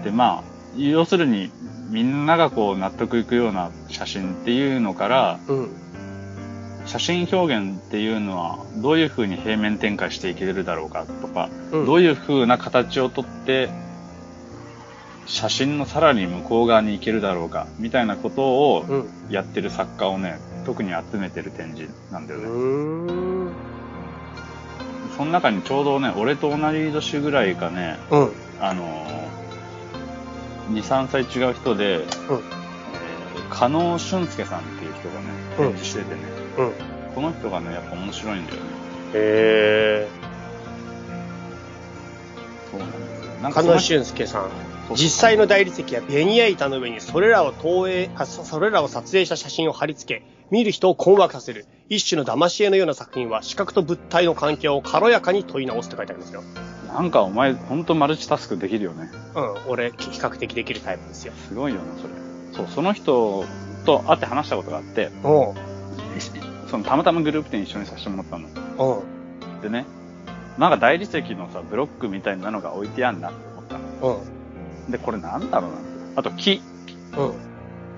って、まあ、要するにみんながこう納得いくような写真っていうのから、うん。写真表現っていうのはどういう風に平面展開していけるだろうかとか、うんどういう風な形をとって写真のさらに向こう側に行けるだろうかみたいなことをうん。やってる作家をね、特に集めてる展示なんだようね。その中にちょうどね、俺と同じ年ぐらいかね、うん。あのー、2、3歳違う人で、うん。えー、加納俊介さんっていう人がね、うん展示しててね、うん。この人がね、やっぱ面白いんだよね。へそうなんですよ。加納俊介さん。実際の大理石やベニヤ板の上にそれらを投影、あ、そそれらを撮影した写真を貼り付け、見る人を困惑させる、一種の騙し絵のような作品は、視覚と物体の関係を軽やかに問い直すって書いてありますよ。なんかお前、ほんとマルチタスクできるよね。うん、俺、比較的できるタイプですよ。すごいよな、それ。そう、その人と会って話したことがあって、おう、そのたまたまグループ展一緒にさせてもらったの。おう、でね、なんか大理石のさ、ブロックみたいなのが置いてあんなって思ったの。うん、で、これなんだろうな。あと木、うん、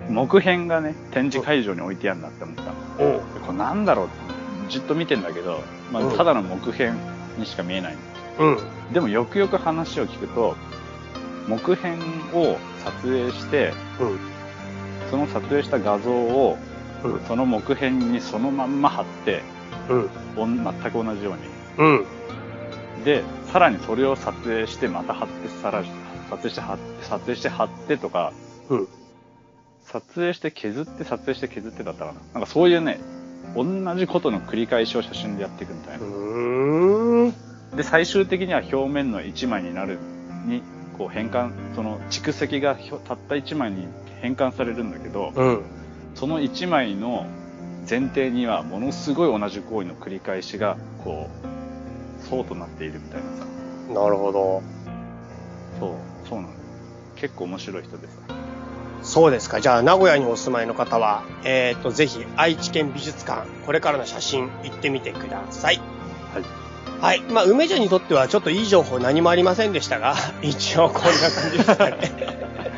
木片がね、展示会場に置いてあんなって思ったの。おこれなんだろうって、じっと見てんだけど、まうん。あ、ただの木片にしか見えない。うん、でもよくよく話を聞くと、木片を撮影して、うん、その撮影した画像を、うん。その木片にそのまんま貼って、うん、全く同じように。うん、で、さらにそれを撮影して、また貼って、さらに、撮影して貼って、撮影して貼ってとか、うん、撮影して削って、撮影して削ってだったかな。なんかそういうね、同じことの繰り返しを写真でやっていくみたいうな。で、最終的には表面の一枚になる、に、こう変換、その蓄積がたった一枚に変換されるんだけど、うん、その一枚の前提にはものすごい同じ行為の繰り返しが、こう、そうとなっているみたいなさ。なるほど。そう、そうなの。結構面白い人でさ。そうですか。じゃあ、名古屋にお住まいの方は、えっ、と、ぜひ、愛知県美術館、これからの写真、行ってみてください。はい。はい。まあ、梅ちゃんにとっては、ちょっといい情報何もありませんでしたが、(laughs) 一応こんな感じですかね。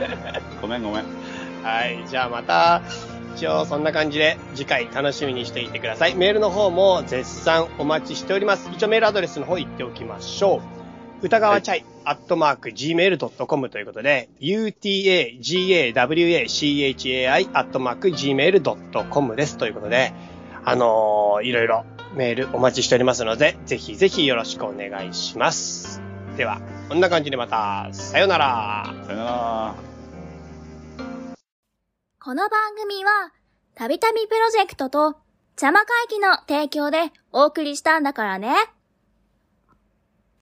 (laughs) ごめんごめん。はい。じゃあまた、一応そんな感じで次回楽しみにしていてください。メールの方も絶賛お待ちしております。一応メールアドレスの方言っておきましょう。歌川チャイ、アットマーク、gmail.com ということで、utagawachai、アットマーク、gmail.com です。ということで、あのーいろいろメールお待ちしておりますので、ぜひぜひよろしくお願いします。では、こんな感じでまた、さようなら。さよなら。この番組は、たびたびプロジェクトと、邪魔会議の提供でお送りしたんだからね。